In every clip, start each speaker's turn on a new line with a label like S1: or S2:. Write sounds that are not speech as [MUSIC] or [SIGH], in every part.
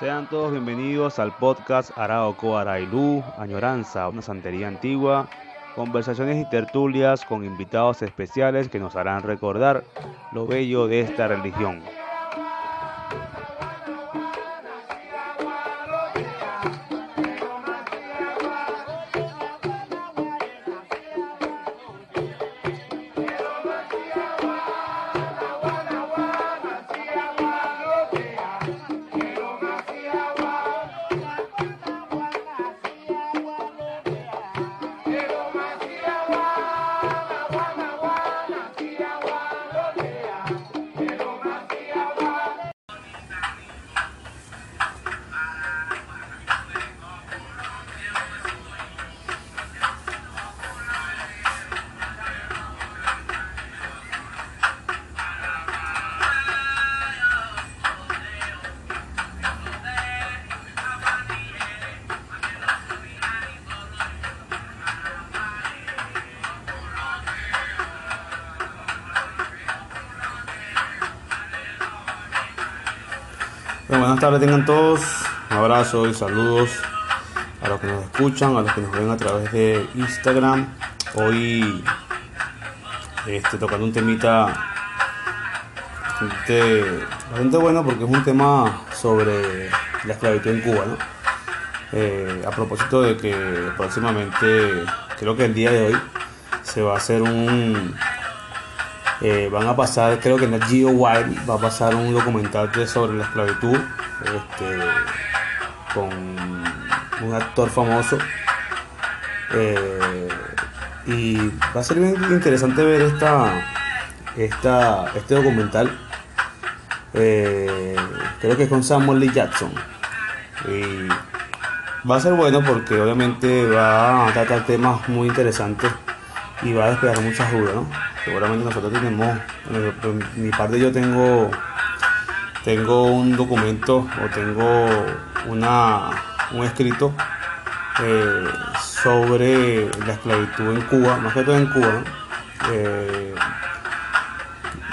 S1: Sean todos bienvenidos al podcast Araoco Arailú, Añoranza, una santería antigua, conversaciones y tertulias con invitados especiales que nos harán recordar lo bello de esta religión. Tengan todos, un abrazo y saludos a los que nos escuchan, a los que nos ven a través de Instagram. Hoy este, tocando un temita bastante, bueno porque es un tema sobre la esclavitud en Cuba. Eh, a propósito de que próximamente, creo que el día de hoy, se va a hacer un eh, van a pasar, creo que en el Geo Wild va a pasar un documental sobre la esclavitud este, con un actor famoso. Eh, y va a ser bien interesante ver esta, esta, este documental. Eh, creo que es con Samuel Lee Jackson. Y va a ser bueno porque obviamente va a tratar temas muy interesantes y va a despegar muchas dudas, seguramente nosotros tenemos, mi parte yo tengo, tengo un documento o tengo una, un escrito eh, sobre la esclavitud en Cuba, más que todo en Cuba. Eh,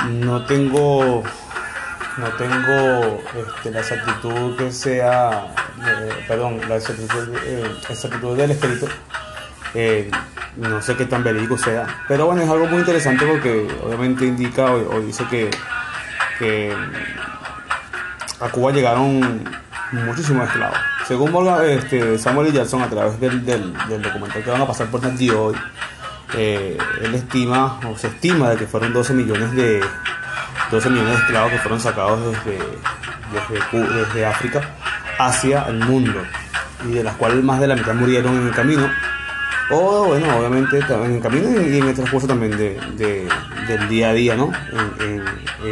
S1: no tengo no tengo este, la exactitud que sea, eh, perdón, la exactitud, exactitud del escrito no sé qué tan verídico sea. Pero bueno, es algo muy interesante porque obviamente indica o, dice que, a Cuba llegaron muchísimos esclavos. Según este, Samuel Jackson, a través del, documental que van a pasar por Nat hoy, eh, él estima o se estima de que fueron 12 millones de 12 millones de esclavos que fueron sacados desde, desde África hacia el mundo y de las cuales más de la mitad murieron en el camino o bueno, obviamente en el camino y en el transcurso también de, del día a día, ¿no? En,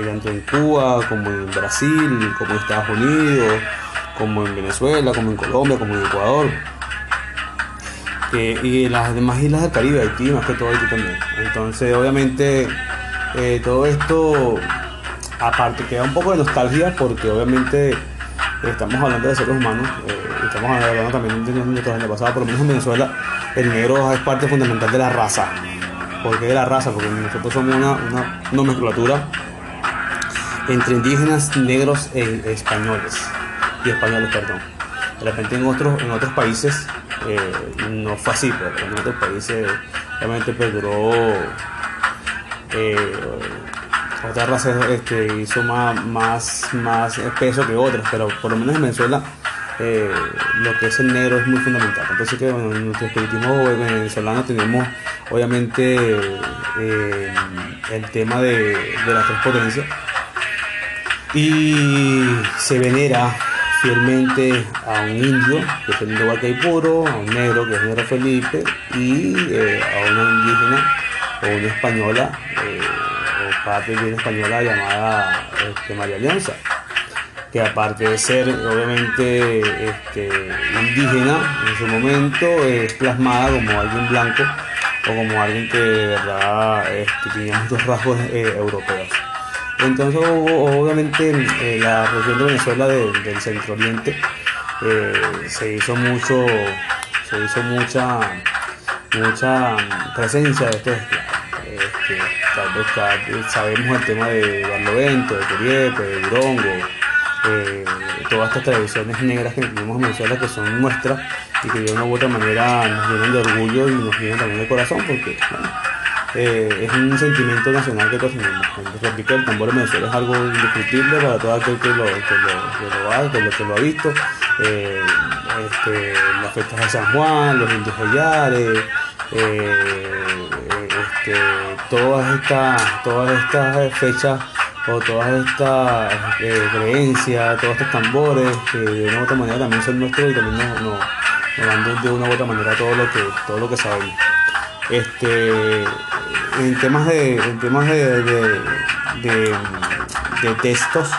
S1: tanto en Cuba como en Brasil, como en Estados Unidos, como en Venezuela, como en Colombia, como en Ecuador. y en las demás islas del Caribe, Haití, más que todo Haití también. Entonces, obviamente, eh, todo esto, aparte, queda un poco de nostalgia porque obviamente estamos hablando de seres humanos, eh, estamos hablando también de nuestros antepasados, por lo menos en Venezuela el negro es parte fundamental de la raza. ¿Por qué de la raza? Porque nosotros somos una, una nomenclatura entre indígenas, negros e españoles. Y españoles, perdón. De repente en otros, en otros países eh, no fue así, pero en otros países realmente perduró eh, otra raza este, hizo más, más, más peso que otras, pero por lo menos en Venezuela eh, lo que es el negro es muy fundamental. Entonces que en nuestro espiritismo venezolano tenemos obviamente eh, el tema de, las tres potencias y se venera fielmente a un indio, que es el indio puro a un negro, que es el negro Felipe, y eh, a una indígena o una española, o parte de una española llamada este, María Alianza que aparte de ser obviamente este, indígena en su momento, es plasmada como alguien blanco o como alguien que de verdad este, tenía muchos rasgos eh, europeos. Entonces obviamente eh, la región de Venezuela del centro oriente eh, se hizo mucho, se hizo mucha, mucha presencia de estos. Este, sabemos el tema de Barlovento, de Curiepe, de Durongo, eh, todas estas tradiciones negras que tenemos en que son nuestras y que de una u otra manera nos llenan de orgullo y nos llenan también de corazón porque eh, es un sentimiento nacional que todos tenemos. Repito, el tambor en Venezuela es algo indiscutible para todo aquel que lo, que lo, que ha, que lo, ha visto. Eh, este, las fiestas de San Juan, los indios collares, este, todas estas todas estas fechas o todas estas eh, creencias, todos estos tambores que de una u otra manera también son nuestros y también nos, nos, dan de una u otra manera todo lo que, todo lo que sabemos. Este, en temas de, en temas de, de, textos,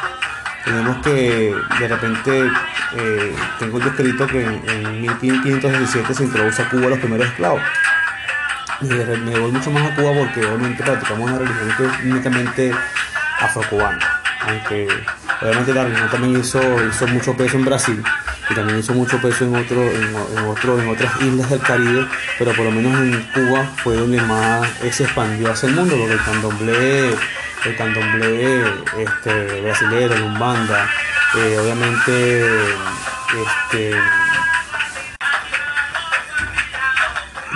S1: tenemos que de repente eh, tengo escrito que en, en 1517 se introduce a Cuba los primeros esclavos. Me voy mucho más a Cuba porque obviamente practicamos una religión que únicamente afrocubana. Aunque obviamente religión también hizo, hizo mucho peso en Brasil y también hizo mucho peso en, otro, en, en, otro, en otras islas del Caribe, pero por lo menos en Cuba fue donde más se expandió hacia el mundo, porque el candomblé, el candomblé este, brasilero, el umbanda, eh, obviamente este,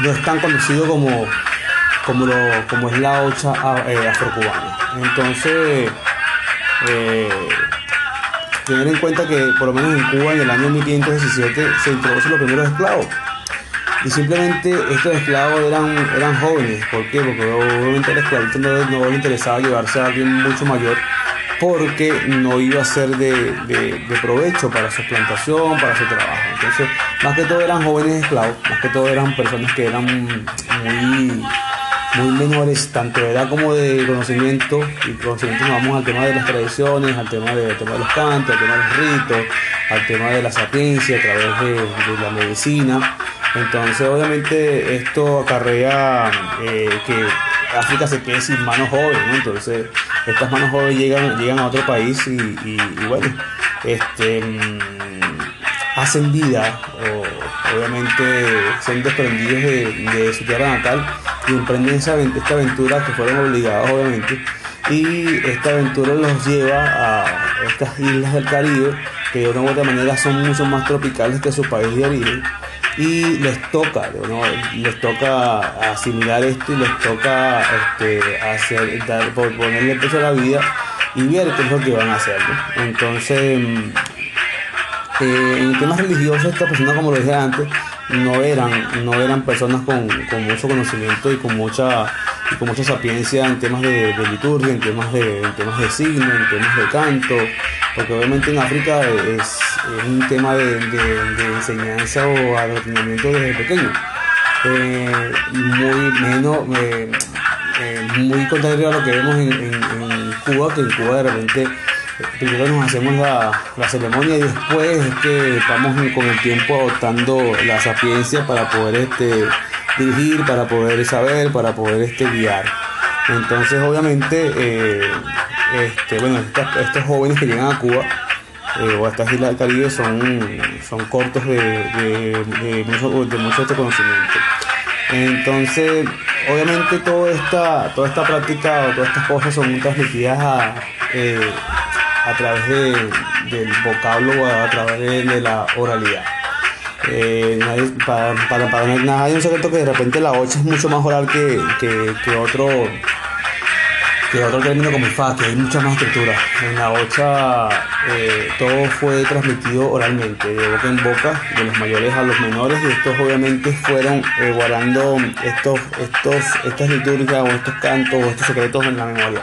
S1: no es tan conocido como, como, lo, como es la ocha eh, afrocubana. Entonces, eh, tener en cuenta que por lo menos en Cuba en el año 1517 se introducen los primeros esclavos. Y simplemente estos esclavos eran, eran jóvenes. ¿Por qué? Porque obviamente el esclavito no, no le interesaba llevarse a alguien mucho mayor porque no iba a ser de, de, de, provecho para su plantación, para su trabajo. Entonces, más que todo eran jóvenes esclavos, más que todo eran personas que eran muy, muy menores, tanto de edad como de conocimiento, y conocimiento nos vamos al tema de las tradiciones, al tema de, tema de los cantos, al tema de los ritos, al tema de la sapiencia a través de, de la medicina. Entonces, obviamente, esto acarrea eh, que África se quede sin manos jóvenes. Entonces, estas manos jóvenes llegan, llegan a otro país y, bueno, este, hacen vida, o, obviamente son desprendidos de, de, su tierra natal y emprenden esta aventura que fueron obligados, obviamente, y esta aventura los lleva a estas islas del Caribe que de una u otra manera son mucho más tropicales que su país de origen y les toca, ¿no? les toca asimilar esto y les toca este, hacer, dar, ponerle peso a la vida y ver qué es lo que van a hacer. Entonces, eh, en temas religiosos, estas personas, como lo dije antes, no eran, no eran personas con, con mucho conocimiento y con mucha, y con mucha sapiencia en temas de, liturgia, en temas de, en temas de signo, en temas de canto, porque obviamente en África es, un tema de, enseñanza o adoctrinamiento desde pequeño. Eh, muy menos, eh, eh, muy contrario a lo que vemos en, en, en, Cuba, que en Cuba de repente primero nos hacemos la, la, ceremonia y después es que vamos con el tiempo adoptando la sapiencia para poder este, dirigir, para poder saber, para poder este, guiar. Entonces obviamente este, bueno, estos jóvenes que llegan a Cuba eh, o a estas islas del Caribe son, son cortos de, de, de, mucho, de mucho este conocimiento. Entonces, obviamente toda esta, toda esta práctica o todas estas cosas son transmitidas a, eh, a través de, del vocablo o a través de, la oralidad. Eh, para, para, para nada hay un secreto que de repente la 8 es mucho más oral que, que, que otro que otro término como el FA, que hay mucha más escritura. En la OCHA eh, todo fue transmitido oralmente, de boca en boca, de los mayores a los menores, y estos obviamente fueron guardando estos, estos, estas liturgias o estos cantos o estos secretos en la memoria.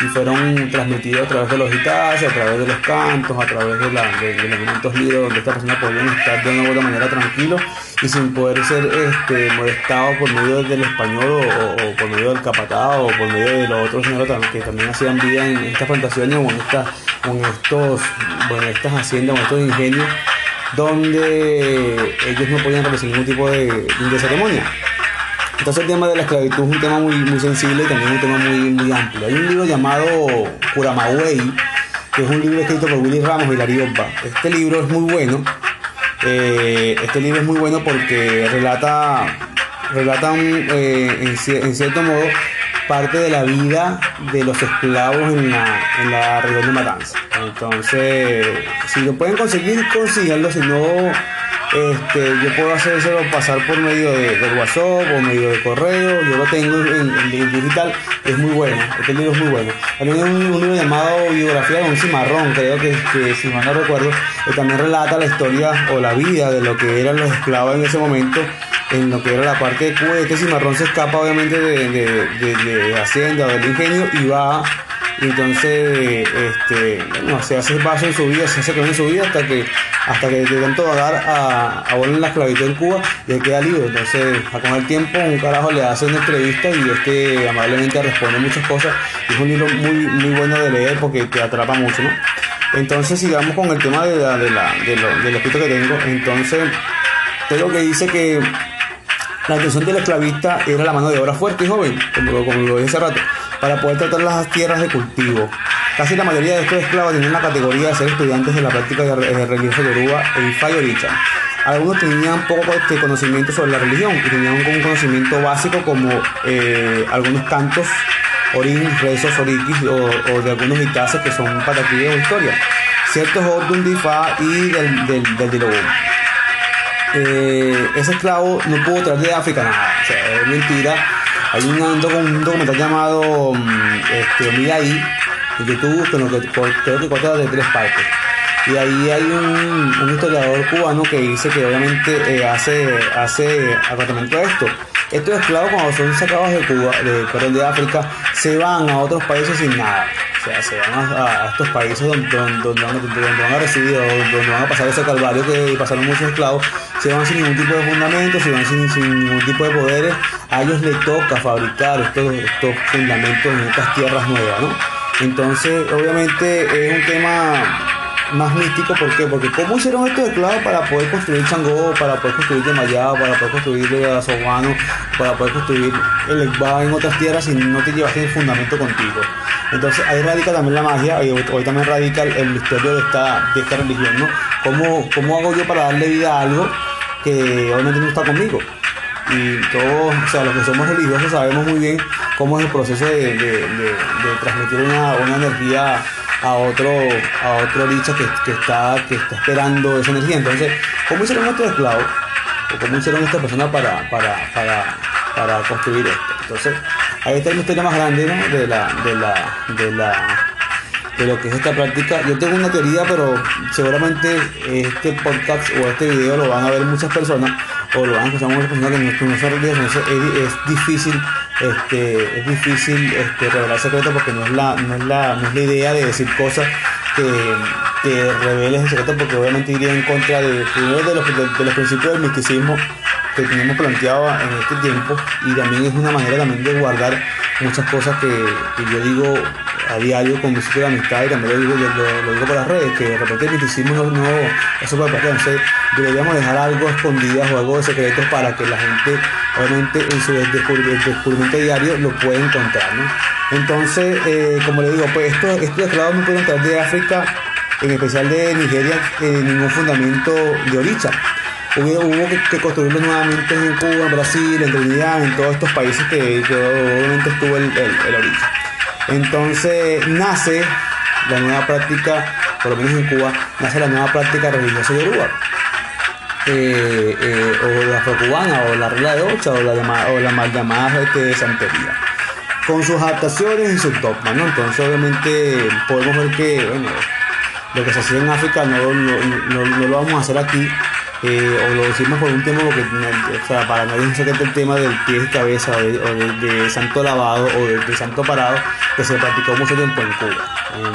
S1: Y fueron transmitidos a través de los guitarras, a través de los cantos, a través de, la, los momentos libres donde estas personas podían estar de una u manera tranquilos y sin poder ser este, molestados por medio del español o, por medio del capatado o por medio de los otros señores que también hacían vida en estas plantaciones o en, esta, en estos, bueno, estas haciendas o estos ingenios donde ellos no podían realizar ningún tipo de ceremonia. Entonces el tema de la esclavitud es un tema muy, muy sensible y también un tema muy, muy amplio. Hay un libro llamado Curamagüey, que es un libro escrito por Willy Ramos y Lariopa. Este libro es muy bueno. Eh, este libro es muy bueno porque relata, relata eh, en, cierto modo parte de la vida de los esclavos en la, en la región de Matanza. Entonces, si lo pueden conseguir, consíganlo, si no, este, yo puedo hacérselo pasar por medio de, WhatsApp o medio de correo, yo lo tengo en, digital, es muy bueno, este libro es muy bueno. También hay un, libro llamado Biografía de un cimarrón, creo que si mal no recuerdo, que también relata la historia o la vida de lo que eran los esclavos en ese momento en lo que era la parte de Cuba. Este cimarrón se escapa obviamente de, de, Hacienda o del ingenio y va, entonces, este, bueno, se hace paso en su vida, se hace con en su vida hasta que hasta que de tanto dar a, a volver la esclavitud en Cuba y él queda libre. Entonces, a con el tiempo, un carajo le hace una entrevista y este amablemente responde muchas cosas. es un libro muy, muy bueno de leer porque te atrapa mucho, ¿no? Entonces, sigamos con el tema de, la, de, la, lo, del escrito que tengo. Entonces, tengo que dice que la intención del esclavista era la mano de obra fuerte y joven, como lo, como dije hace rato, para poder tratar las tierras de cultivo. Casi la mayoría de estos esclavos tenían la categoría de ser estudiantes de la práctica de, religiosa yoruba e Ifa y Algunos tenían poco este, conocimiento sobre la religión y tenían un conocimiento básico como eh, algunos cantos, orín, rezos, orikis o, de algunos itases que son pataquillas de historia. Ciertos Odun de Ifa y del, del, del eh, ese esclavo no pudo traer de África nada. O sea, es mentira. Hay un, un documental llamado mm, este, Mira ahí, en YouTube, que, creo que consta de tres partes. Y ahí hay un, historiador cubano que dice que obviamente eh, hace, hace acatamiento a esto. Estos esclavos cuando son sacados de Cuba, de, de África, se van a otros países sin nada sea, se van a, estos países donde, donde, van, a recibir, donde van a pasar ese calvario que pasaron muchos esclavos, se van sin ningún tipo de fundamentos, se van sin, sin ningún tipo de poderes, a ellos les toca fabricar estos, estos fundamentos en estas tierras nuevas, ¿no? Entonces, obviamente es un tema más místico, ¿por qué? Porque ¿cómo hicieron estos esclavos para poder construir Changó, para poder construir Yemayá, para poder construir el Sobano, para poder construir el Ekba en otras tierras si no te llevaste el fundamento contigo? Entonces ahí radica también la magia y hoy también radica el, misterio de esta, de esta religión, ¿no? ¿Cómo, ¿Cómo hago yo para darle vida a algo que obviamente no está conmigo? y todos, o sea, los que somos religiosos sabemos muy bien cómo es el proceso de, transmitir una, una, energía a otro, a otro dicho que, que, está, que está esperando esa energía. Entonces, ¿cómo hicieron estos esclavos? ¿O cómo hicieron estas personas para, para, para, para construir esto? Entonces, ahí está el misterio más grande de, la, de, la, de, la, de lo que es esta práctica. Yo tengo una teoría, pero seguramente este podcast o este video lo van a ver muchas personas o lo van a escuchar muchas personas que no, son religiosas. Es, difícil este, es difícil este, revelar secretos porque no es, la, no, es la, no es la idea de decir cosas que, reveles el secreto porque obviamente iría en contra de, de, los, de, los principios del misticismo que tenemos planteado en este tiempo y también es una manera también de guardar muchas cosas que yo digo a diario con mi de amistad y también lo digo, lo, digo por las redes, que de repente el misticismo no, no es súper entonces deberíamos dejar algo escondidas o algo de secretos para que la gente obviamente en su descubrimiento diario lo pueda encontrar, ¿no? Entonces, eh, como le digo, pues estos, estos esclavos no pueden entrar de África, en especial de Nigeria, en ningún fundamento de oricha. Hubo, hubo que, que, construirlo nuevamente en Cuba, en Brasil, en Trinidad, en todos estos países que, obviamente estuvo el, el, el oricha. Entonces nace la nueva práctica, por lo menos en Cuba, nace la nueva práctica religiosa yoruba. Eh, eh, o la afrocubana, o la regla de ocho, o la, o la mal llamada este, santería. Con sus adaptaciones y sus dogmas, ¿no? Entonces, obviamente, podemos ver que, bueno, lo que se hacía en África no lo vamos a hacer aquí eh, o lo decimos por un tema porque o sea, para nadie se el tema del pie y cabeza o de, santo lavado o de, santo parado que se practicó mucho tiempo en Cuba.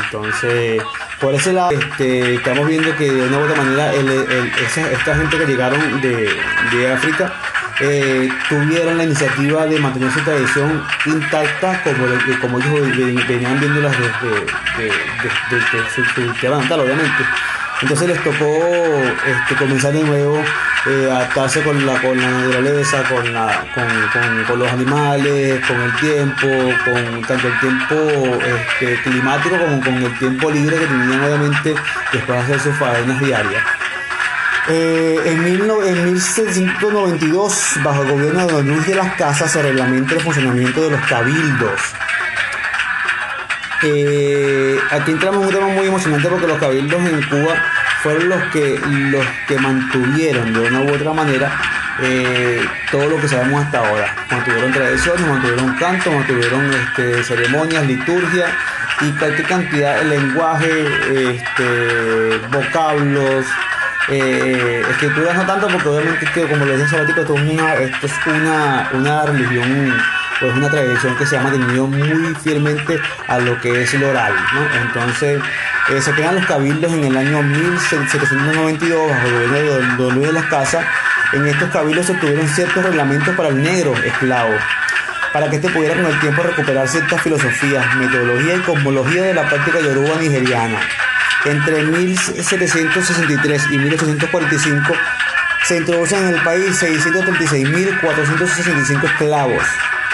S1: Entonces por ese lado este, estamos viendo que de una u otra manera esta gente que llegaron de, África eh, tuvieron la iniciativa de mantener su tradición intacta como, como ellos venían viéndolas desde de, su, su tierra natal obviamente entonces les tocó este, comenzar de nuevo, eh, adaptarse con la, con la naturaleza, con, la, con, con, los animales, con el tiempo, con tanto el tiempo este, climático como con el tiempo libre que tenían obviamente después de hacer sus faenas diarias. Eh, en, 1792, bajo el gobierno de Don Luis de las Casas, se reglamenta el funcionamiento de los cabildos. Eh, aquí entramos en un tema muy emocionante porque los cabildos en Cuba fueron los que, los que mantuvieron de una u otra manera eh, todo lo que sabemos hasta ahora. Mantuvieron tradiciones, mantuvieron canto, mantuvieron este, ceremonias, liturgia y cualquier cantidad de lenguaje, este, vocablos, eh, escrituras no tanto porque obviamente como les decía esto es esto es una, una religión pues una tradición que se ha mantenido muy fielmente a lo que es el oral. Entonces eh, se crean los cabildos en el año 1792 bajo el gobierno de Luis de las Casas. En estos cabildos se tuvieron ciertos reglamentos para el negro esclavo, para que éste pudiera con el tiempo recuperar ciertas filosofías, metodología y cosmología de la práctica yoruba nigeriana. Entre 1763 y 1845 se introducen en el país 636.465 esclavos.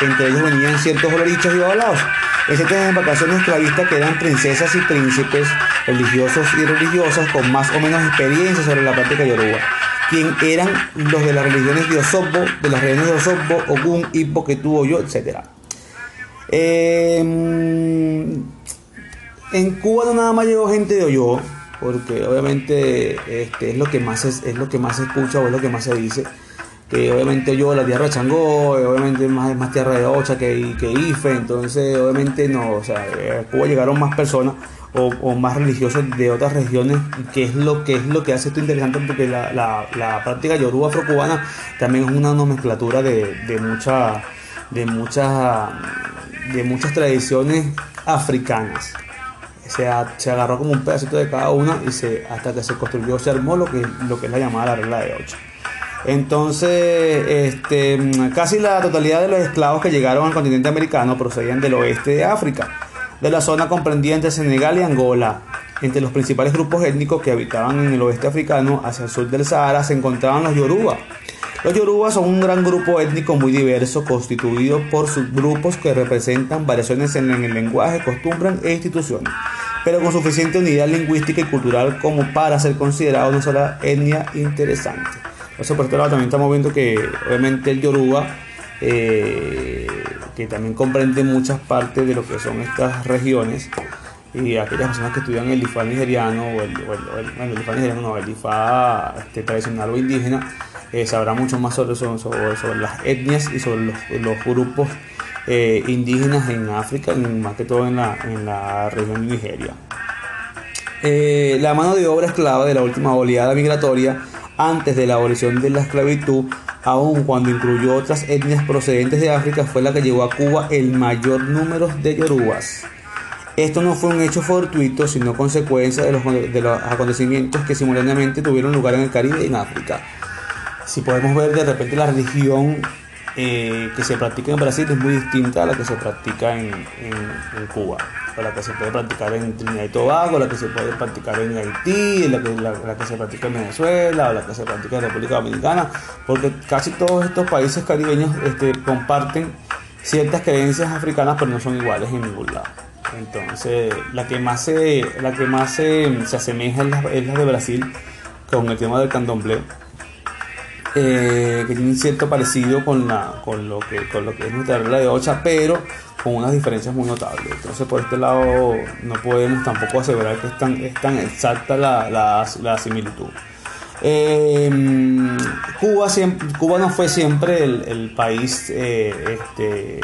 S1: Entre ellos venían ciertos olorichos y babalaos. En ciertas embarcaciones esclavistas quedan princesas y príncipes religiosos y religiosas con más o menos experiencia sobre la práctica yoruba, quien eran los de las religiones de Osobbo, de las religiones de Osobbo, Ogun, Ibo, Ketu, Oyo, etc. Eh, en Cuba no nada más llegó gente de Oyo, porque obviamente este, es lo que más es, lo que más se escucha o es lo que más se dice. Que obviamente yo la tierra de Changó, obviamente es más, más tierra de Ocha que, que Ife, entonces obviamente no, o sea, a Cuba llegaron más personas o, más religiosos de otras regiones, que es lo que es lo que hace esto interesante porque la, la, práctica yoruba afrocubana también es una nomenclatura de, de mucha, de muchas de muchas tradiciones africanas se, se, agarró como un pedacito de cada una y se, hasta que se construyó, se armó lo que, lo que es la llamada la regla de 8. Entonces, este, casi la totalidad de los esclavos que llegaron al continente americano procedían del oeste de África, de la zona comprendida entre Senegal y Angola. Entre los principales grupos étnicos que habitaban en el oeste africano hacia el sur del Sahara se encontraban los Yoruba. Los Yoruba son un gran grupo étnico muy diverso constituido por subgrupos que representan variaciones en el lenguaje, costumbres e instituciones pero con suficiente unidad lingüística y cultural como para ser considerado una sola etnia interesante. Eso por este lado también estamos viendo que obviamente el Yoruba, eh, que también comprende muchas partes de lo que son estas regiones, y aquellas personas que estudian el IFA nigeriano o el, bueno, el IFA nigeriano no, el IFA este, tradicional o indígena, eh, sabrá mucho más sobre, sobre, las etnias y sobre los, los grupos eh, indígenas en África, más que todo en la, en la región de Nigeria. Eh, la mano de obra esclava de la última oleada migratoria antes de la abolición de la esclavitud, aun cuando incluyó otras etnias procedentes de África, fue la que llevó a Cuba el mayor número de yorubas. Esto no fue un hecho fortuito, sino consecuencia de los, de los acontecimientos que simultáneamente tuvieron lugar en el Caribe y en África. Si podemos ver de repente la religión eh, que se practica en Brasil es muy distinta a la que se practica en, Cuba, a la que se puede practicar en Trinidad y Tobago, la que se puede practicar en Haití, la que, la, que se practica en Venezuela, o la que se practica en República Dominicana, porque casi todos estos países caribeños este, comparten ciertas creencias africanas, pero no son iguales en ningún lado. Entonces, la que más se, la que más se, asemeja es la, es la de Brasil, con el tema del candomblé eh, que tiene un cierto parecido con, la, con, lo que, con lo que es nuestra regla de Ocha, pero con unas diferencias muy notables. Entonces, por este lado, no podemos tampoco aseverar que es tan, es tan exacta la, la, similitud. Eh, Cuba, Cuba no fue siempre el, país, eh, este,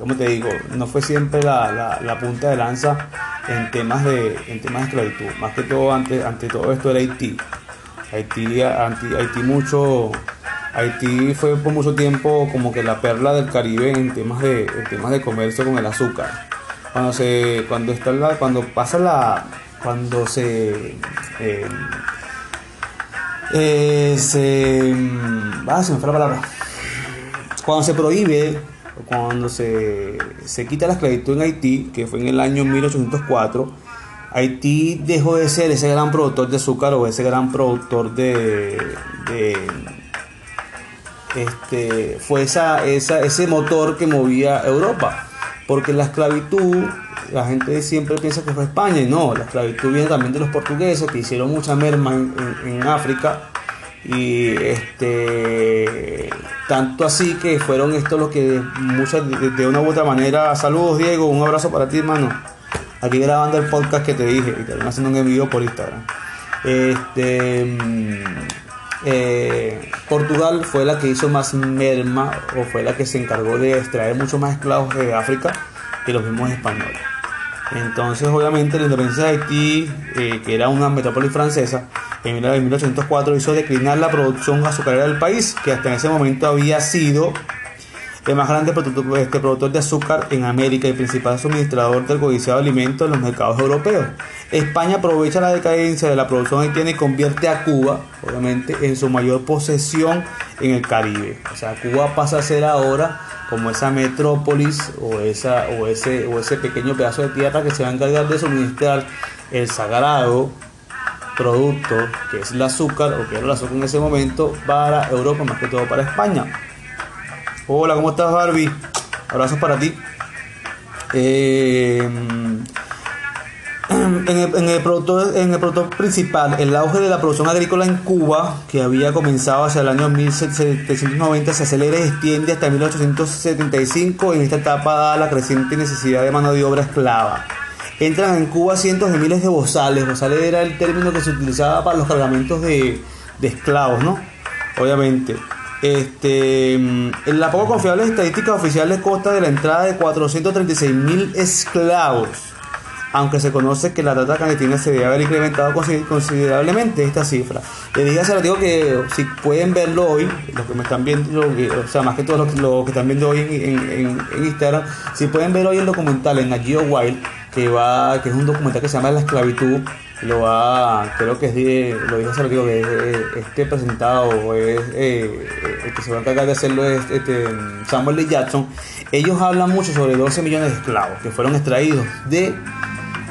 S1: ¿cómo te digo? No fue siempre la, la, punta de lanza en temas de, en temas de esclavitud. Más que todo, ante, ante todo esto era Haití. Haití, Haití mucho, Haití fue por mucho tiempo como que la perla del Caribe en temas de, temas de comercio con el azúcar. Cuando se, cuando está la, cuando pasa la, cuando se, eh, eh, se, ah, se me fue la palabra. Cuando se prohíbe, cuando se, se quita la esclavitud en Haití, que fue en el año 1804 Haití dejó de ser ese gran productor de azúcar o ese gran productor de, este, fue esa, ese motor que movía Europa. Porque la esclavitud, la gente siempre piensa que fue España y no, la esclavitud viene también de los portugueses que hicieron mucha merma en, África Y este tanto así que fueron estos los que muchas de, una u otra manera. Saludos Diego, un abrazo para ti hermano. Aquí grabando el podcast que te dije y también haciendo un envío por Instagram. Este mm, eh, Portugal fue la que hizo más merma o fue la que se encargó de extraer mucho más esclavos de África que los mismos españoles. Entonces, obviamente, la independencia de Haití, eh, que era una metrópoli francesa, en 1804 hizo declinar la producción azucarera del país, que hasta ese momento había sido el más grande productor, este, productor de azúcar en América y principal suministrador del codiciado alimento en los mercados europeos. España aprovecha la decadencia de la producción haitiana y convierte a Cuba, obviamente, en su mayor posesión en el Caribe. O sea, Cuba pasa a ser ahora como esa metrópolis o, esa, o, ese, o ese pequeño pedazo de tierra que se va a encargar de suministrar el sagrado producto que es el azúcar o que era el azúcar en ese momento para Europa, más que todo para España. Hola, ¿cómo estás Barbie? Abrazos para ti. Eh, en el, productor, en el productor principal, el auge de la producción agrícola en Cuba, que había comenzado hacia el año 1790, se acelera y extiende hasta 1875. En esta etapa, dada la creciente necesidad de mano de obra esclava. Entran en Cuba cientos de miles de bozales. Bozales era el término que se utilizaba para los cargamentos de, de esclavos, ¿no? Obviamente. Este, en la poco confiable estadística oficial consta de la entrada de 436 mil esclavos aunque se conoce que la trata clandestina se debe haber incrementado considerablemente esta cifra. Le dije hace digo que si pueden verlo hoy, los que me están viendo, o sea, más que todos los, que están viendo hoy en, Instagram, si pueden ver hoy el documental en Agio Wild, que va, que es un documental que se llama La esclavitud, lo va, creo que es de, lo hace digo que este presentado es eh, el que se va a encargar de hacerlo es este, Samuel Lee Jackson. Ellos hablan mucho sobre 12 millones de esclavos que fueron extraídos de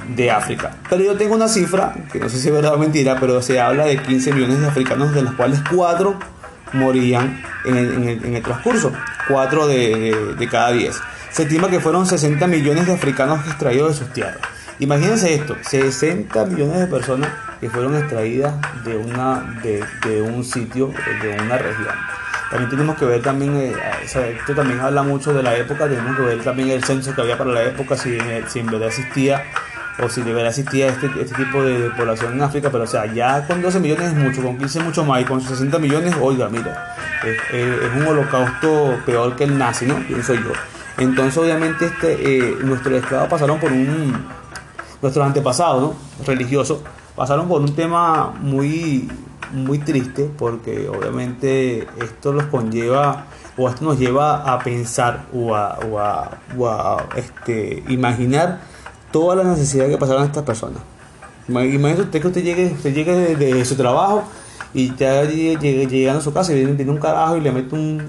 S1: de África. Pero yo tengo una cifra, que no sé si es verdad o mentira, pero se habla de 15 millones de africanos, de los cuales 4 morían en el, transcurso, 4 de, cada 10. Se estima que fueron 60 millones de africanos extraídos de sus tierras. Imagínense esto, 60 millones de personas que fueron extraídas de, una, de, un sitio, de una región. También tenemos que ver también, eh, esto también habla mucho de la época, tenemos que ver también el censo que había para la época, si, si en verdad existía o si de verdad existía este, este tipo de, población en África, pero o sea, ya con 12 millones es mucho, con 15 mucho más y con 60 millones, oiga, mira, es, un holocausto peor que el nazi, ¿no? Pienso yo. Entonces, obviamente, este, eh, nuestros esclavos pasaron por un, nuestros antepasados, ¿no? Religiosos, pasaron por un tema muy, muy triste, porque obviamente esto los conlleva o esto nos lleva a pensar o a, o a, o a este, imaginar toda la necesidad que pasaron estas personas. Imagínese usted que usted llegue, usted llegue de, su trabajo y ya llegando a su casa y viene, un carajo y le mete un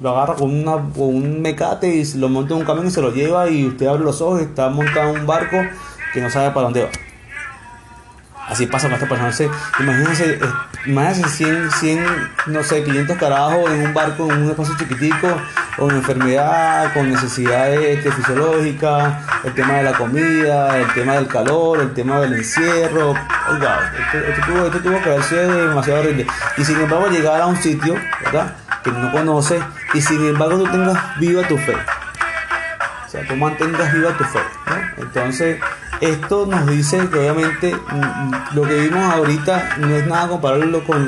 S1: lo agarra con, una, con un mecate y lo monta en un camión y se lo lleva y usted abre los ojos y está montado en un barco que no sabe para dónde va. Así pasa con esta persona. Imagínense, eh, imagínense 100, 100, no sé, 500 carajos en un barco, en un espacio chiquitico, con enfermedad, con necesidades este, fisiológicas, el tema de la comida, el tema del calor, el tema del encierro. Oiga, esto, tuvo, esto tuvo que haber sido demasiado horrible. Y sin embargo, llegar a un sitio, ¿verdad? Que no conoces, y sin embargo, tú tengas viva tu fe. O sea, tú mantengas viva tu fe. Entonces esto nos dice que obviamente mm, lo que vimos ahorita no es nada comparable con,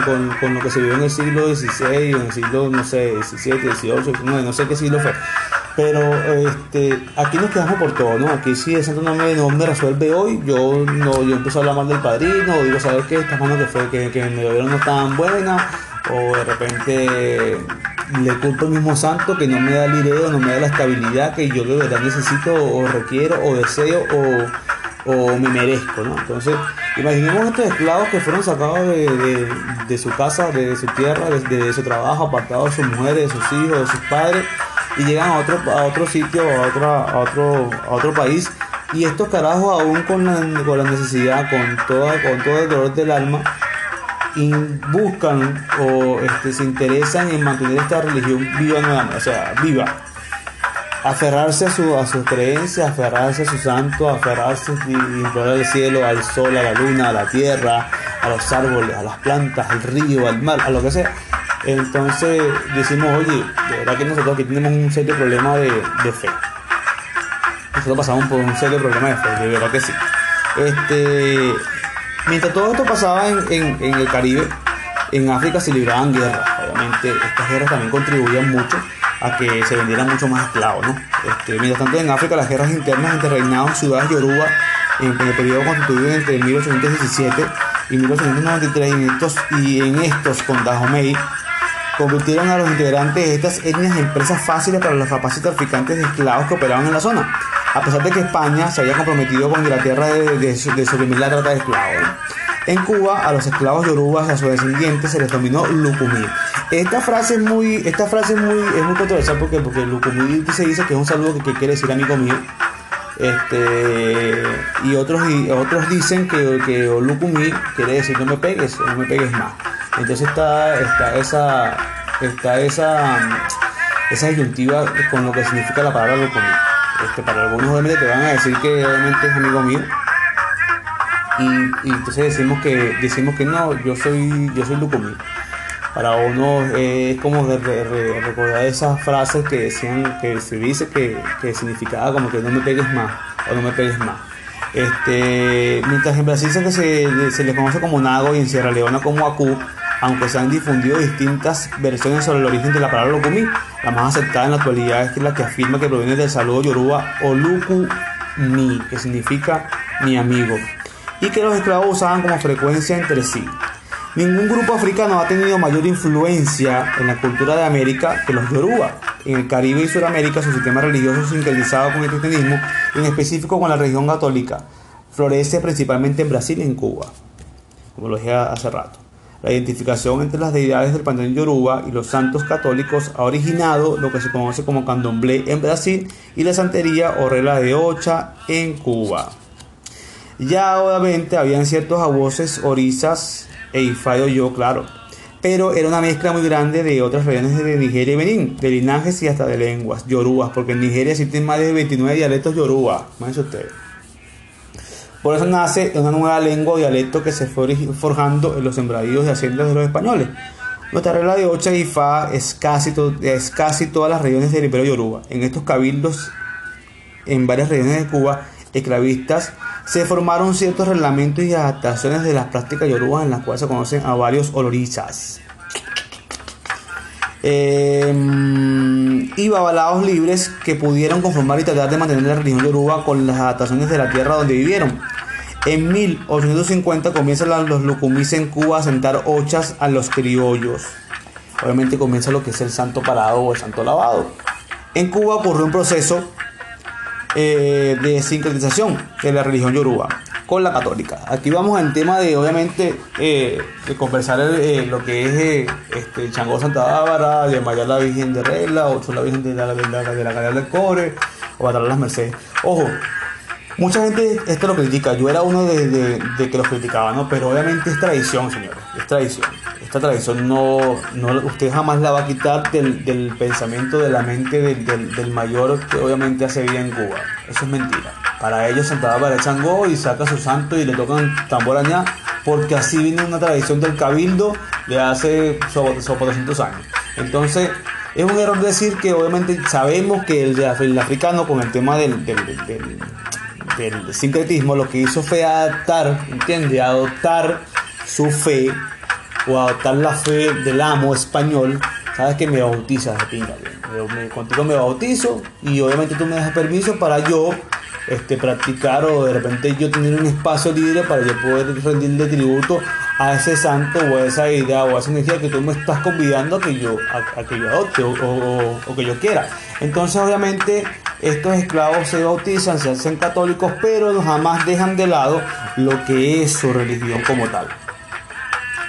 S1: lo que se vivió en el siglo XVI, en el siglo, no sé, XVII, XVIII, no, sé qué siglo fue. Pero este, aquí nos quedamos por todo, ¿no? Aquí si el santo no me, no me resuelve hoy, yo no yo empiezo a hablar mal del padrino, o digo, ¿sabes qué? Estas manos que, fue, que, que me dieron no estaban buenas, o de repente le culpo al mismo santo que no me da el ideo, no me da la estabilidad que yo de verdad necesito o requiero o deseo o o me merezco, ¿no? Entonces, imaginemos estos esclavos que fueron sacados de, su casa, de, su tierra, de, su trabajo, apartados de sus mujeres, de sus hijos, de sus padres, y llegan a otro, a otro sitio, a, otra, a, otro, a otro país, y estos carajos aún con la, con la necesidad, con, toda, con todo el dolor del alma, buscan o este, se interesan en mantener esta religión viva nuevamente, o sea, viva aferrarse a su, a sus creencias, aferrarse a su santo, aferrarse y implorar al cielo, al sol, a la luna, a la tierra, a los árboles, a las plantas, al río, al mar, a lo que sea. Entonces decimos, oye, de verdad que nosotros aquí tenemos un serio problema de, fe. Nosotros pasamos por un serio problema de fe, de verdad que sí. Este, mientras todo esto pasaba en, en el Caribe, en África se libraban guerras. Obviamente estas guerras también contribuían mucho a que se vendieran mucho más esclavos. ¿no? Este, mientras tanto en África las guerras internas entre reinados ciudades yoruba en, en, el periodo constituido entre 1817 y 1893 y en estos, y con Dahomey convirtieron a los integrantes de estas etnias en presas fáciles para los capaces traficantes de esclavos que operaban en la zona, a pesar de que España se había comprometido con Inglaterra de, de, de suprimir la trata de esclavos. En Cuba, a los esclavos yorubas, a sus descendientes, se les denominó lucumí. Esta frase es muy, esta frase es muy, es muy controversial porque, porque se dice que es un saludo que, quiere decir amigo mío. Este, y otros, y otros dicen que, que quiere decir no me pegues, no me pegues más. Entonces está, está esa, está esa, esa disyuntiva con lo que significa la palabra lucumí. Este, para algunos obviamente te van a decir que obviamente es amigo mío y, y, entonces decimos que decimos que no yo soy yo soy lucumí para uno es como de, de, recordar esas frases que decían que se dice que, significaba como que no me pegues más o no me pegues más este mientras en Brasil se, se, se le conoce como nago y en Sierra Leona como acu aunque se han difundido distintas versiones sobre el origen de la palabra lucumí la más aceptada en la actualidad es la que afirma que proviene del saludo yoruba o lucumí que significa mi amigo y que los esclavos usaban como frecuencia entre sí. Ningún grupo africano ha tenido mayor influencia en la cultura de América que los Yoruba. En el Caribe y Sudamérica su sistema religioso sincretizado con el cristianismo, en específico con la religión católica, florece principalmente en Brasil y en Cuba, como lo dije hace rato. La identificación entre las deidades del panteón yoruba y los santos católicos ha originado lo que se conoce como candomblé en Brasil y la santería o regla de Ocha en Cuba. Ya obviamente habían ciertos voces orizas e ifayo yo, claro. Pero era una mezcla muy grande de otras regiones de Nigeria y Benín, de linajes y hasta de lenguas, yorubas, porque en Nigeria existen más de 29 dialectos yoruba, más ustedes. Por eso nace una nueva lengua o dialecto que se fue forjando en los sembradíos de haciendas de los españoles. Nuestra regla de Ocha y Fa es casi, es casi todas las regiones del imperio yoruba. En estos cabildos, en varias regiones de Cuba, esclavistas se formaron ciertos reglamentos y adaptaciones de las prácticas yorubas en las cuales se conocen a varios olorizas. Eh, y babalaos libres que pudieron conformar y tratar de mantener la religión yoruba con las adaptaciones de la tierra donde vivieron. En 1850 comienzan los lucumis en Cuba a sentar ochas a los criollos. Obviamente comienza lo que es el santo parado o el santo lavado. En Cuba ocurrió un proceso eh, de sincretización de la religión yoruba con la católica. Aquí vamos al tema de, obviamente, eh, de conversar eh, lo que es eh, este, Changó Santa Bárbara, de Mayar la Virgen de Regla, o la Virgen de la, de la, de la Calera del Core, o Batar las Mercedes. Ojo, mucha gente esto lo critica, yo era uno de, de, que los criticaba, ¿no? Pero obviamente es tradición, señores, es tradición. Esta tradición no, no usted jamás la va a quitar del, del pensamiento, de la mente del, del, mayor que obviamente hace vida en Cuba. Eso es mentira. Para ellos Santa Bárbara Changó y saca su santo y le tocan tambor porque así viene una tradición del cabildo de hace sobre, sobre 200 años. Entonces, es un error decir que obviamente sabemos que el, el africano con el tema del, del, del, del sincretismo lo que hizo fue adaptar, ¿entiende? Adoptar su fe o adoptar la fe del amo español, sabes que me bautizas de pinga. Contigo me bautizo y obviamente tú me das permiso para yo este, practicar o de repente yo tener un espacio libre para yo poder rendirle tributo a ese santo o a esa idea o a esa energía que tú me estás convidando a que yo, a, a que yo adopte o, o, o, que yo quiera. Entonces obviamente estos esclavos se bautizan, se hacen católicos, pero jamás dejan de lado lo que es su religión como tal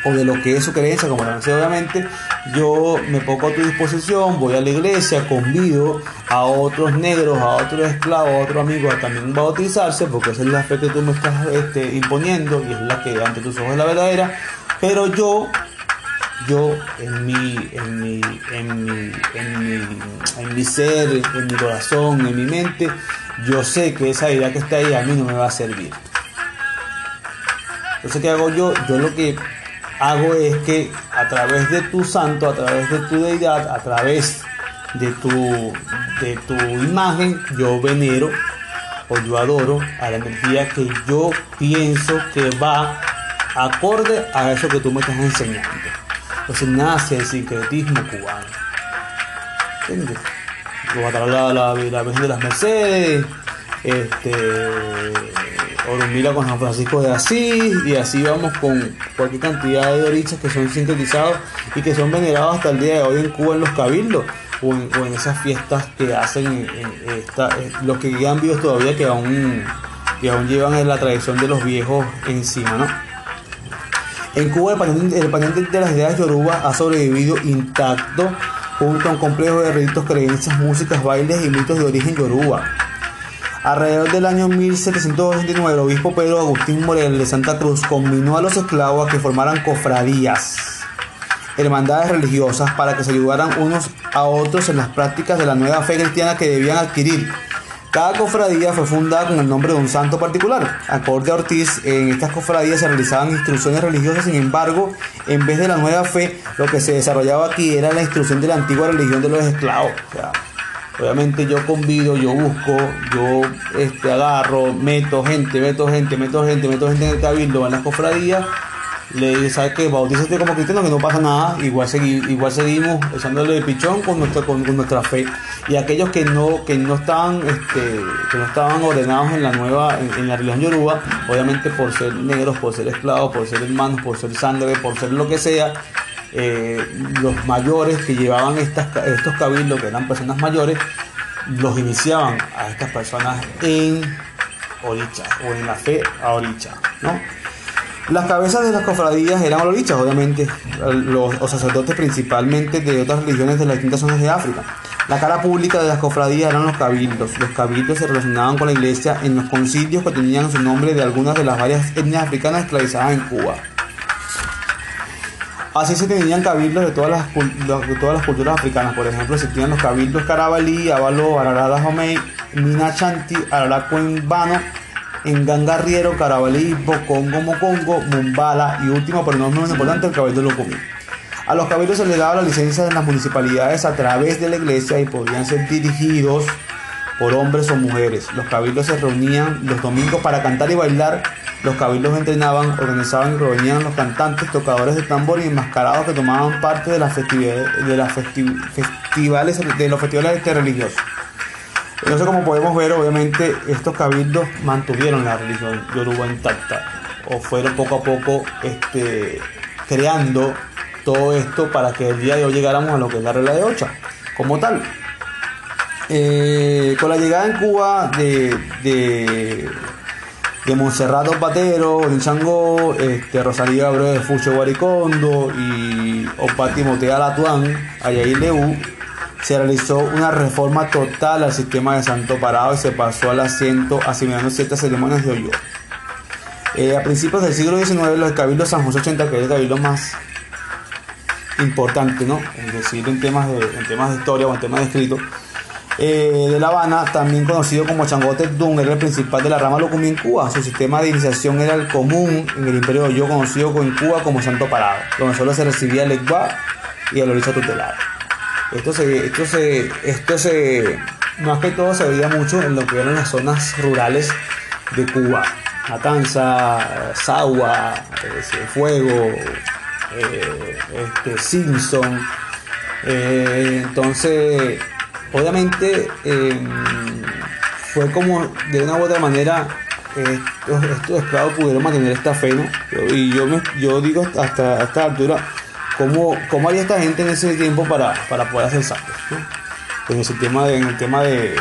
S1: o de lo que es su creencia como tal. Obviamente yo me pongo a tu disposición, voy a la iglesia, convido a otros negros, a otros esclavos, a otros amigos a también bautizarse, porque esa es la fe que tú me estás este, imponiendo y es la que ante tus ojos es la verdadera. Pero yo, yo en mi, en mi, en mi, en mi, en mi ser, en mi corazón, en mi mente, yo sé que esa idea que está ahí a mí no me va a servir. Entonces, ¿qué hago yo? Yo lo que hago es que a través de tu santo, a través de tu deidad, a través de tu, de tu imagen, yo venero o yo adoro a la energía que yo pienso que va acorde a eso que tú me estás enseñando. Entonces nace el sincretismo cubano. ¿Entiendes? a la, la, la de las Mercedes, este, Orumila con San Francisco de Asís, y así vamos con cualquier cantidad de orichas que son sintetizados y que son venerados hasta el día de hoy en Cuba en los cabildos o en, esas fiestas que hacen los que han vivos todavía que aún, que aún llevan la tradición de los viejos encima, ¿no? En Cuba el panel, de las ideas yoruba ha sobrevivido intacto junto a un complejo de ritos, creencias, músicas, bailes y mitos de origen yoruba. Alrededor del año 1789, el obispo Pedro Agustín Morel de Santa Cruz combinó a los esclavos a que formaran cofradías, hermandades religiosas, para que se ayudaran unos a otros en las prácticas de la nueva fe cristiana que debían adquirir cada cofradía fue fundada con el nombre de un santo particular. Acorde a Ortiz, en estas cofradías se realizaban instrucciones religiosas, sin embargo, en vez de la nueva fe, lo que se desarrollaba aquí era la instrucción de la antigua religión de los esclavos. obviamente yo convido, yo busco, yo este, agarro, meto gente, meto gente, meto gente, meto gente en el cabildo, en las cofradías le dice, ¿sabes qué? Bautízate como cristiano que no pasa nada, igual, igual seguimos echándole pichón con nuestra, con, nuestra fe. Y aquellos que no, que no estaban, este, que no estaban ordenados en la nueva, en, la religión yoruba, obviamente por ser negros, por ser esclavos, por ser hermanos, por ser sangre, por ser lo que sea, eh, los mayores que llevaban estas, estos cabildos, que eran personas mayores, los iniciaban a estas personas en oricha o en la fe a oricha, ¿no? Las cabezas de las cofradías eran olorichas, obviamente, los, sacerdotes principalmente de otras religiones de las distintas zonas de África. La cara pública de las cofradías eran los cabildos. Los cabildos se relacionaban con la iglesia en los concilios que tenían su nombre de algunas de las varias etnias africanas esclavizadas en Cuba. Así se tenían cabildos de todas las, culturas africanas. Por ejemplo, existían los cabildos Carabalí, Avalo, Ararada Homey, Mina Chanti, Arara en Gangarriero, Carabalí, Congo, Mocongo, Mumbala y último, pero no menos importante, el Cabildo Locomí. A los cabildos se les daba la licencia en las municipalidades a través de la iglesia y podían ser dirigidos por hombres o mujeres. Los cabildos se reunían los domingos para cantar y bailar. Los cabildos entrenaban, organizaban y reunían los cantantes, tocadores de tambor y enmascarados que tomaban parte de, las festivales de los festivales religiosos. Entonces, como podemos ver, obviamente estos cabildos mantuvieron la religión yoruba intacta o fueron poco a poco este, creando todo esto para que el día de hoy llegáramos a lo que es la regla de Ocha, como tal. Eh, con la llegada en Cuba de, de, de Patero, Changó, este, Rosalía Abreu de Fucho Guaricondo y Opati Motea Latuán, Ayair Leú, se realizó una reforma total al sistema de Santo Parado y se pasó al asiento asimilando ciertas ceremonias de hoyo. Eh, a principios del siglo XIX, los cabildos San José 80, que es el cabildo más importante, ¿no? Es decir, en temas de, en temas de historia o en temas de escrito, eh, de La Habana, también conocido como Changote Dun, era el principal de la rama Locumí en Cuba. Su sistema de iniciación era el común en el Imperio de Hoyo, conocido en Cuba como Santo Parado, donde solo se recibía el Ekba y el Orisa tutelar. Esto se, esto se, esto se, más que todo se veía mucho en lo que eran las zonas rurales de Cuba. Matanza, Sagua, eh, Fuego, eh, este, Simpson. Eh, entonces, obviamente, em, fue como de una u otra manera estos, esclavos pudieron mantener esta fe, ¿no? Y yo, me, yo digo hasta esta altura, ¿Cómo, cómo haría esta gente en ese tiempo para, para poder hacer saltos? En, ese tema de, en el tema de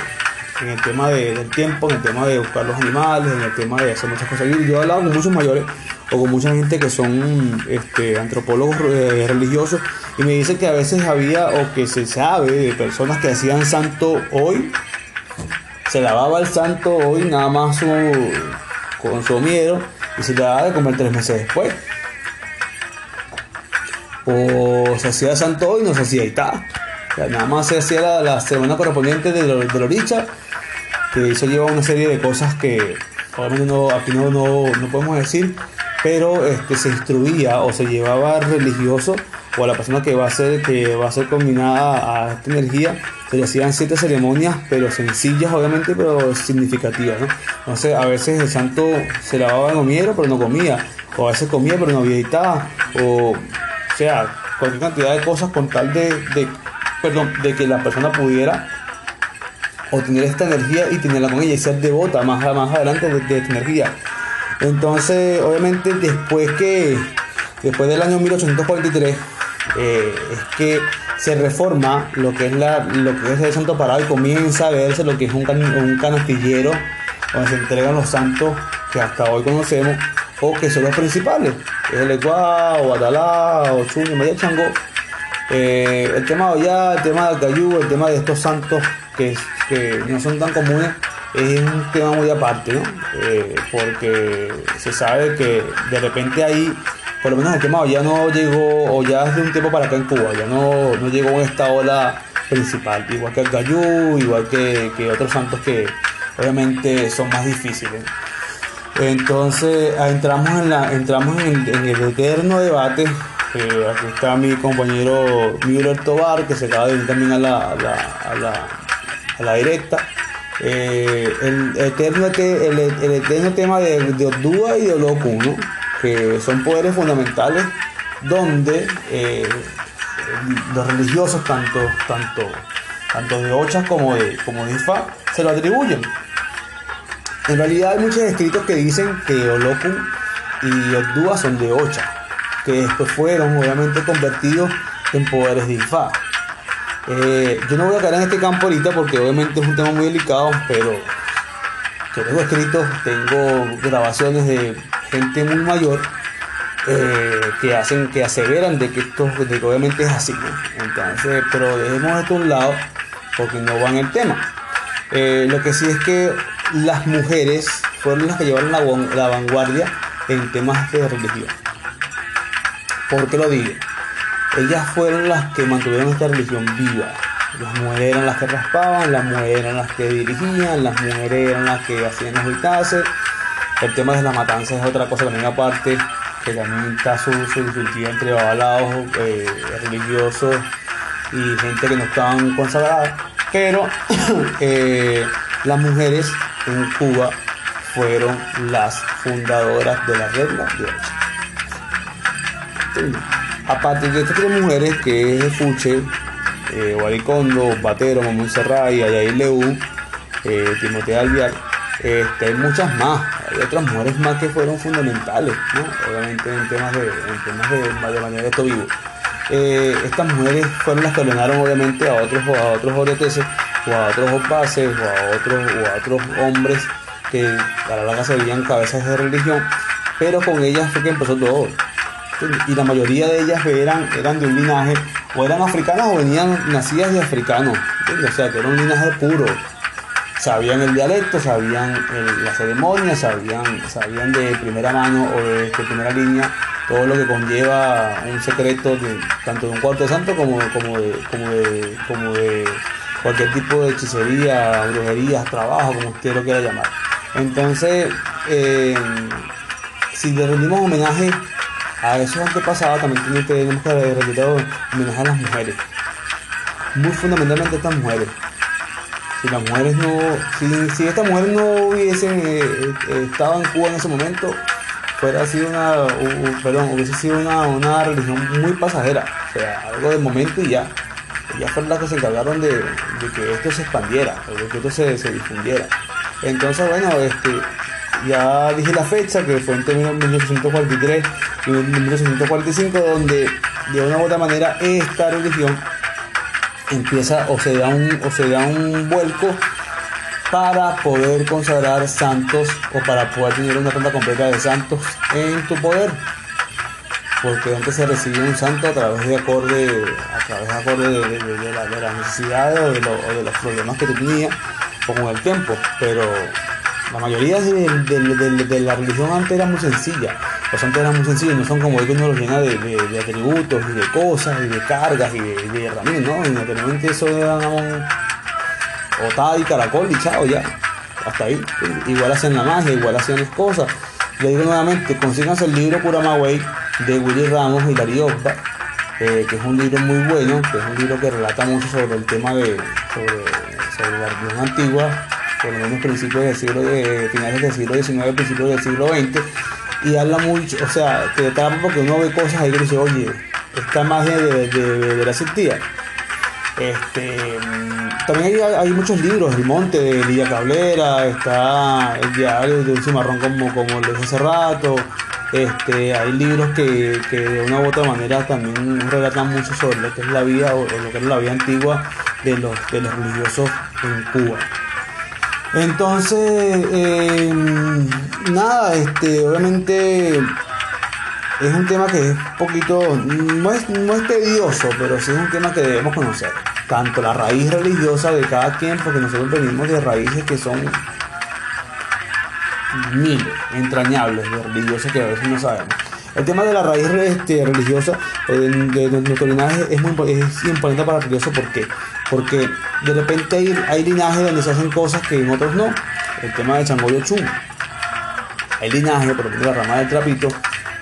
S1: en el tema del tiempo, en el tema de buscar los animales, en el tema de hacer muchas cosas. Yo he hablado con muchos mayores o con mucha gente que son este, antropólogos eh, religiosos y me dicen que a veces había o que se sabe de personas que hacían santo hoy, se lavaba el santo hoy nada más con su miedo y se le daba de comer tres meses después o se hacía santo y no se hacía está nada más se hacía la, semana correspondiente de, lo, de que eso lleva una serie de cosas que obviamente no, aquí no, no, podemos decir, pero este, se instruía o se llevaba religioso o a la persona que va a ser, que va a ser combinada a esta energía, se le hacían ciertas ceremonias, pero sencillas obviamente, pero significativas, ¿no? Entonces a veces el santo se lavaba en comiera, pero no comía, o a veces comía, pero no meditaba, o, o sea, cualquier cantidad de cosas con tal de, de, perdón, de que la persona pudiera obtener esta energía y tenerla con ella y ser devota más, más adelante de, esta energía. Entonces, obviamente, después que después del año 1843 eh, es que se reforma lo que es la lo que es el Santo Parado y comienza a verse lo que es un, can, un canastillero donde se entregan los santos que hasta hoy conocemos o que son los principales, es el Ecuá, o Atalá, o Chuño, María Chango. Eh, el tema de Ollá, el tema de Cayú, el tema de estos santos que, que no son tan comunes es un tema muy aparte, ¿no? Eh, porque se sabe que de repente ahí, por lo menos el tema ya no llegó, o ya hace un tiempo para acá en Cuba, ya no, no llegó en esta ola principal, igual que el Gayú, igual que, que otros santos que obviamente son más difíciles. Entonces entramos en, la, entramos en, en el eterno debate. Eh, aquí está mi compañero Müller Tobar, que se acaba de ir también a la, a la, a la, a la directa. Eh, el, eterno te, el, el, eterno tema de, de Ordúa y de Olokun, ¿no? que son poderes fundamentales donde eh, los religiosos, tanto, tanto, tanto de Ochas como de, como de Ifá, se lo atribuyen. En realidad hay muchos escritos que dicen que Olokun y Ordúa son de Ocha, que después fueron obviamente convertidos en poderes de Ifá. Eh, yo no voy a caer en este campo ahorita porque obviamente es un tema muy delicado, pero yo tengo escritos, tengo grabaciones de gente muy mayor eh, que hacen, que aseveran de que esto, de que obviamente es así. Entonces, pero dejemos esto a un lado porque no va en el tema. Eh, lo que sí es que las mujeres fueron las que llevaron la, la vanguardia en temas de religión. ¿Por qué lo digo? Ellas fueron las que mantuvieron esta religión viva. Las mujeres eran las que raspaban, las mujeres eran las que dirigían, las mujeres eran las que hacían los ritaces. El tema de la matanza es otra cosa también aparte, que también está su, su entre babalaos eh, religiosos y gente que no estaban consagradas. Pero [COUGHS] eh, las mujeres en Cuba fueron las fundadoras de la regla de ocho. Aparte de estas tres mujeres, que es Fuche, eh, Guaricondo, Batero, Mamón Serray, Ayair Leú, eh, Timoteo Alviar, este, hay muchas más, hay otras mujeres más que fueron fundamentales, ¿no? obviamente en temas de, en temas de, de manera de vivo. Eh, estas mujeres fueron las que ordenaron obviamente a otros a otros oreteses o a otros bases o a otros o a otros hombres que a la larga se veían cabezas de religión, pero con ellas fue que empezó todo. Y la mayoría de ellas eran, eran de un linaje, o eran africanas o venían nacidas de africanos, o sea que era un linaje puro. Sabían el dialecto, sabían el, la ceremonia, sabían, sabían de primera mano o de, primera línea todo lo que conlleva un secreto tanto de un cuarto santo como, de, como, de, como de cualquier tipo de hechicería, brujería, trabajo, como usted lo quiera llamar. Entonces, eh, si le rendimos homenaje a esos antepasados, también tenemos que rendir homenaje a las mujeres. Muy fundamentalmente a estas mujeres. Si las mujeres no, si, si estas mujeres no hubiesen eh, eh, estado en Cuba en ese momento, fuera sido una, perdón, hubiese sido una, una religión muy pasajera, o sea, algo de momento y ya. Ellas fueron las que se encargaron de, que esto se expandiera, de que esto se, se, difundiera. Entonces, bueno, este, ya dije la fecha, que fue entre 1843 y 1845, donde de una u otra manera esta religión empieza o se da un, o se da un vuelco para poder consagrar santos o para poder tener una tanda completa de santos en tu poder. Porque antes se recibía un santo a través de acorde, a través de, de, de, de, la, de las necesidades o de, los problemas que tú tenías con el tiempo. Pero la mayoría de, la religión antes era muy sencilla. Los santos eran muy sencillos, no son como hoy que uno los llena de, atributos y de cosas y de cargas y de, herramientas, ¿no? Inmediatamente eso era un o y caracol y chao ya. Hasta ahí. Igual hacían la magia, igual hacían las cosas. Le digo nuevamente, consíganse el libro Curamagüey de Willy Ramos y Darío eh, que es un libro muy bueno, que es un libro que relata mucho sobre el tema de sobre, la religión antigua, por lo menos principios del siglo de, finales del siglo XIX, principios del siglo XX, y habla mucho, o sea, te trata porque uno ve cosas ahí que dice, oye, esta magia de, de, la sentía. Este, también hay, muchos libros, El Monte de Lidia Cablera, está el diario de un cimarrón como, como lo hace rato, este, hay libros que, de una u otra manera también relatan mucho sobre lo que es la vida o, lo que es la vida antigua de los, de los religiosos en Cuba. Entonces, em, nada, este, obviamente es un tema que es un poquito, no es, no es tedioso, pero sí es un tema que debemos conocer. Tanto la raíz religiosa de cada quien, porque nosotros venimos de raíces que son mil entrañables de religiosos que a veces no sabemos. El tema de la raíz este, religiosa eh, de, nuestro linaje es muy es importante para el religioso. ¿Por qué? Porque de repente hay, hay linajes donde se hacen cosas que en otros no. El tema de Chango y Ochun. Hay linaje, por ejemplo, la rama del trapito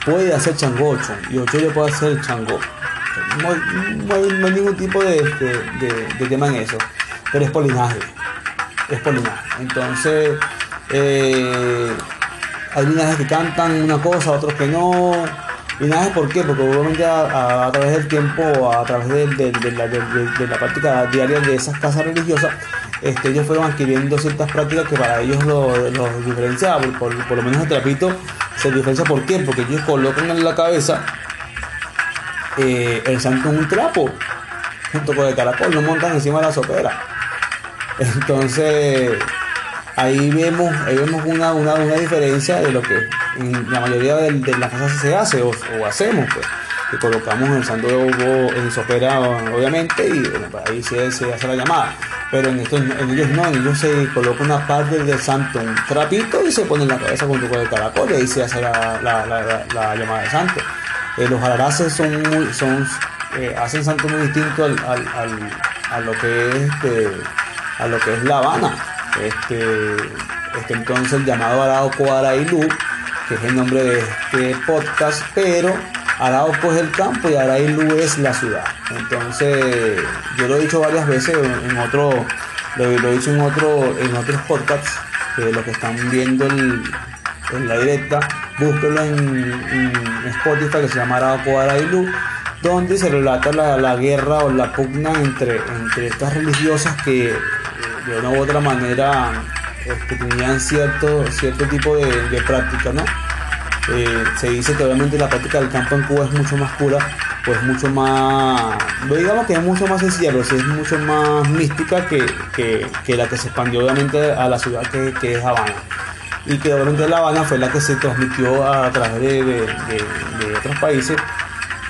S1: puede hacer Chango y Ocho le puede hacer Chango. No hay, ningún tipo de, de, tema en eso. Pero es por linaje. Es por linaje. Entonces eh, hay linajes que cantan una cosa, otros que no. Linajes, ¿por qué? Porque obviamente a, través del tiempo, a través de, la, práctica diaria de esas casas religiosas, este, ellos fueron adquiriendo ciertas prácticas que para ellos los lo. Por, lo menos el trapito se diferencia, ¿por qué? Porque ellos colocan en la cabeza eh, el santo en un trapo, junto con el caracol, lo montan encima de la sopera. [LAUGHS] Entonces ahí vemos, ahí vemos una, una, una diferencia de lo que en la mayoría de, las casas se hace o, hacemos, pues, que colocamos el de en sopera, obviamente, y pues, ahí se, hace la llamada. Pero en, estos, en ellos no, en ellos se coloca una parte del santo, un trapito, y se pone en la cabeza junto con el caracol, y ahí se hace la, la, llamada de santo. Eh, los alaraces son eh, hacen santo muy distinto al, al, a lo que es este, a lo que es La Habana este, este entonces llamado Arauco Arailú, que es el nombre de este podcast, pero Arauco es el campo y Arailú es la ciudad. Entonces, yo lo he dicho varias veces en otro, lo, he dicho en otro, en otros podcasts, que los que están viendo en la directa, búsquenlo en, Spotify que se llama Arauco Arailú donde se relata la, la, guerra o la pugna entre, entre estas religiosas que de una u otra manera este, tenían cierto, cierto tipo de, práctica, ¿no? Eh, se dice que obviamente la práctica del campo en Cuba es mucho más pura, pues mucho más, no digamos que es mucho más sencilla, pero es mucho más mística que, la que se expandió obviamente a la ciudad que, es Habana. Y que obviamente La Habana fue la que se transmitió a través de otros países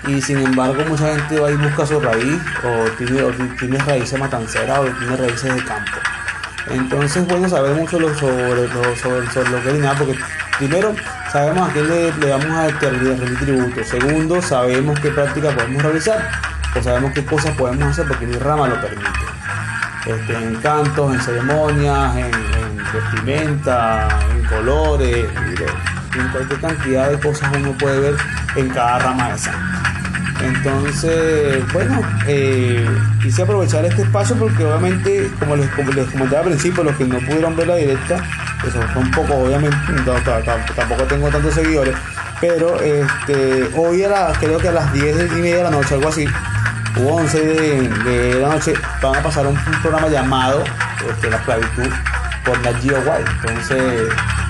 S1: y sin embargo mucha gente va y busca su raíz o tiene, raíces matancera o tiene raíces de campo. Entonces bueno saber mucho lo sobre, lo, sobre, lo que es nada porque primero sabemos a quién le, vamos a rendir tributo, segundo sabemos qué práctica podemos realizar o sabemos qué cosas podemos hacer porque mi rama lo permite. Este, en cantos, en ceremonias, en, vestimenta, en colores, en cualquier cantidad de cosas uno puede ver en cada rama de sangre. Entonces, bueno, eh, quise aprovechar este espacio porque obviamente, como les, comentaba al principio, los que no pudieron ver la directa, eso fue un poco, obviamente, tampoco tengo tantos seguidores, pero este, hoy a creo que a las 10 y media de la noche, algo así, o 11 de, la noche, van a pasar un, programa llamado este, La Clavitud por la Geo White. Entonces,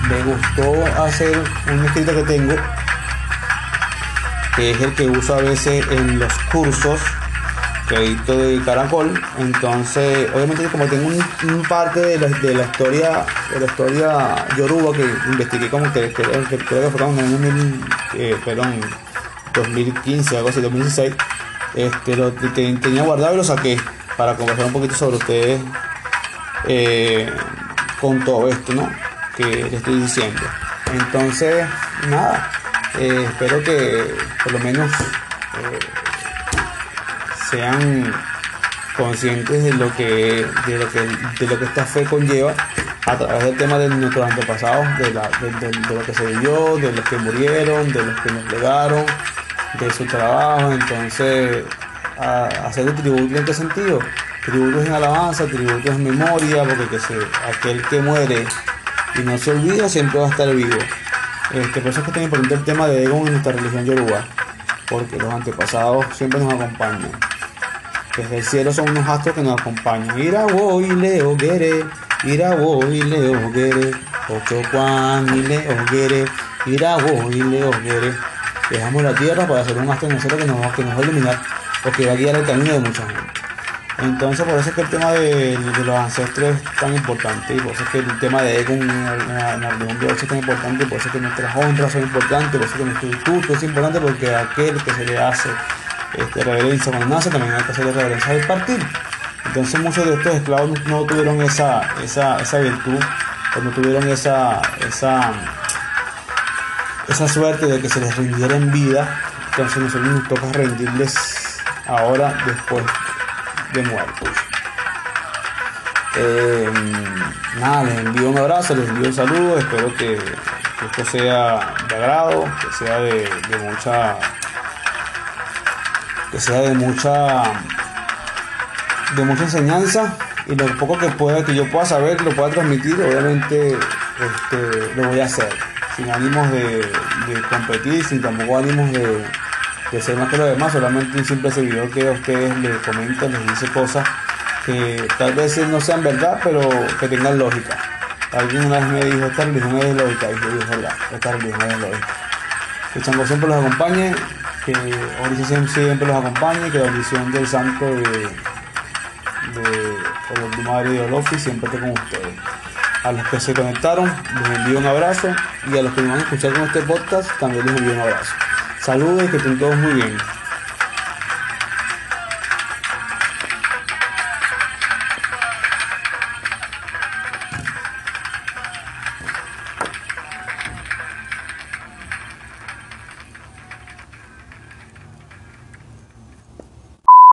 S1: me gustó hacer un escrito que tengo que es el que uso a veces en los cursos crédito de Caracol. Entonces, obviamente como tengo un, parte de la, de la, historia de la historia yoruba que investigué como que, creo que fue como en eh, perdón, 2015, algo así, 2016, este, lo que tenía guardado y lo saqué para conversar un poquito sobre ustedes eh, con todo esto, ¿no? Que les estoy diciendo. Entonces, nada, eh, espero que por lo menos eh, sean conscientes de lo que de lo que de lo que esta fe conlleva a través del tema de nuestros antepasados, de, la, de, lo que se vivió, de los que murieron, de los que nos legaron, de su trabajo. Entonces, hacer el tributo en qué sentido? Tributo en alabanza, tributo en memoria, porque aquel que muere y no se olvida siempre va a estar vivo. Este, por eso es que es tan importante el tema de ego en nuestra religión yoruba, porque los antepasados siempre nos acompañan. Desde el cielo son unos astros que nos acompañan. Ira y leo gere, ira y leo gere, ocho Juan y leo gere, ira y leo. Dejamos la tierra para hacer un astro en cielo que nos, que nos va a iluminar o que va a guiar el camino de mucha gente. Entonces, por eso es que el tema de, los ancestros es tan importante y por eso es que el tema de ego en la religión de es tan importante, por eso es que nuestras honras son importantes, por eso es que nuestro culto es importante porque aquel que se le hace este, reverencia cuando nace también hay que hacerle reverencia al partir. Entonces, muchos de estos esclavos no, tuvieron esa, esa, esa virtud o no tuvieron esa, esa, esa suerte de que se les rindiera en vida. Entonces, nosotros nos toca rendirles ahora después de muertos. Eh, nada, les envío un abrazo, les envío un saludo, espero que, esto sea de agrado, que sea de, mucha que sea de mucha de mucha enseñanza y lo poco que pueda que yo pueda saber lo pueda transmitir obviamente este, lo voy a hacer sin ánimos de, de competir sin tampoco ánimos de, que ser más que lo demás, solamente un simple seguidor que a ustedes les comenta, les dice cosas que tal vez no sean verdad, pero que tengan lógica. Alguien una vez me dijo, esta religión es lógica, y yo dije, verdad, esta religión es lógica. Que Chango siempre los acompañe, que Origen siempre los acompañe, que la bendición del santo de, de Madre de Olofi siempre esté con ustedes. A los que se conectaron, les envío un abrazo y a los que me van a escuchar con este podcast, también les envío un abrazo. Saludos y que estén todos muy bien.